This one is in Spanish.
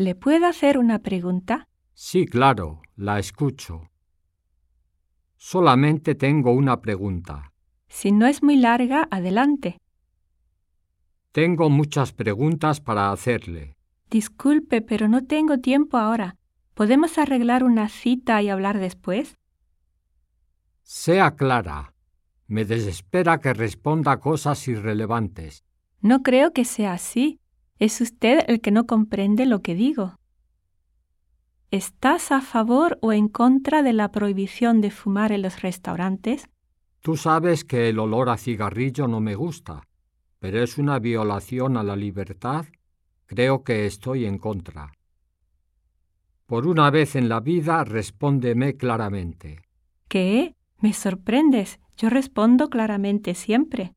¿Le puedo hacer una pregunta? Sí, claro, la escucho. Solamente tengo una pregunta. Si no es muy larga, adelante. Tengo muchas preguntas para hacerle. Disculpe, pero no tengo tiempo ahora. ¿Podemos arreglar una cita y hablar después? Sea clara. Me desespera que responda cosas irrelevantes. No creo que sea así. Es usted el que no comprende lo que digo. ¿Estás a favor o en contra de la prohibición de fumar en los restaurantes? Tú sabes que el olor a cigarrillo no me gusta, pero es una violación a la libertad. Creo que estoy en contra. Por una vez en la vida, respóndeme claramente. ¿Qué? Me sorprendes. Yo respondo claramente siempre.